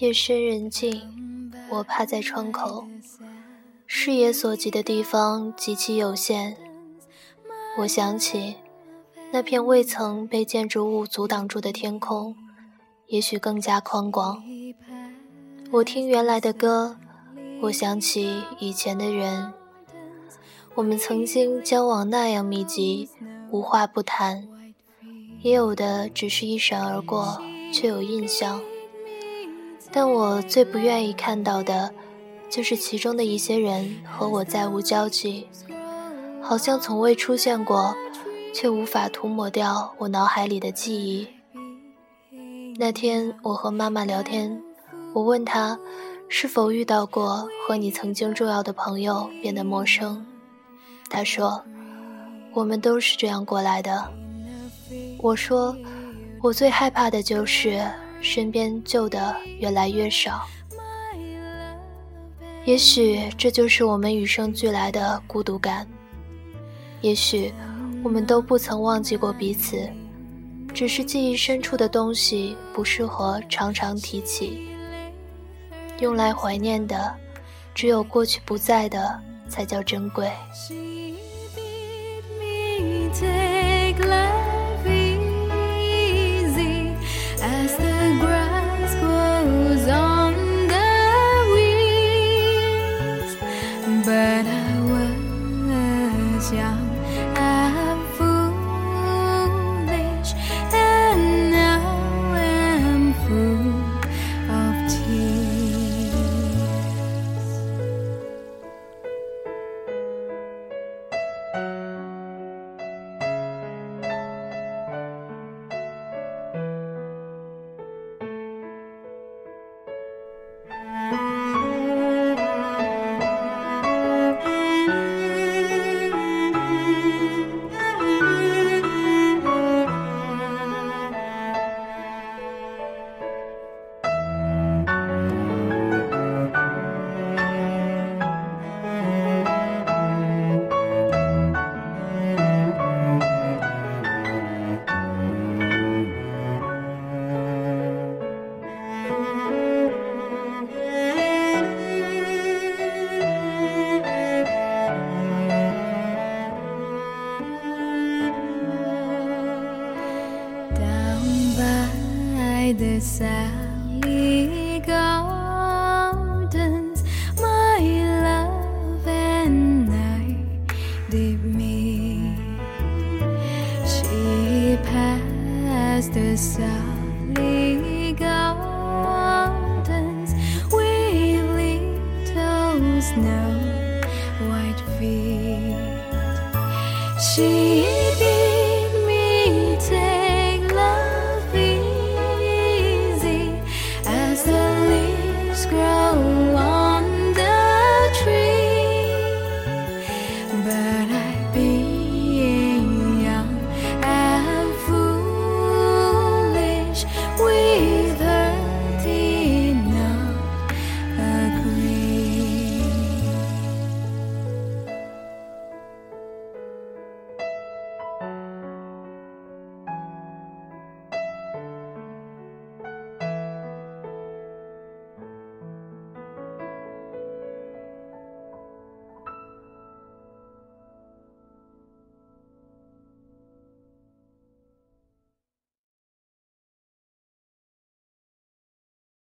夜深人静，我趴在窗口，视野所及的地方极其有限。我想起那片未曾被建筑物阻挡住的天空，也许更加宽广。我听原来的歌，我想起以前的人，我们曾经交往那样密集，无话不谈，也有的只是一闪而过，却有印象。但我最不愿意看到的，就是其中的一些人和我再无交集，好像从未出现过，却无法涂抹掉我脑海里的记忆。那天我和妈妈聊天，我问她是否遇到过和你曾经重要的朋友变得陌生，她说我们都是这样过来的。我说我最害怕的就是。身边旧的越来越少，也许这就是我们与生俱来的孤独感。也许我们都不曾忘记过彼此，只是记忆深处的东西不适合常常提起。用来怀念的，只有过去不在的才叫珍贵。家。the Sally Gardens, my love and I did meet. She passed the Sally Gardens with little snow white feet. She.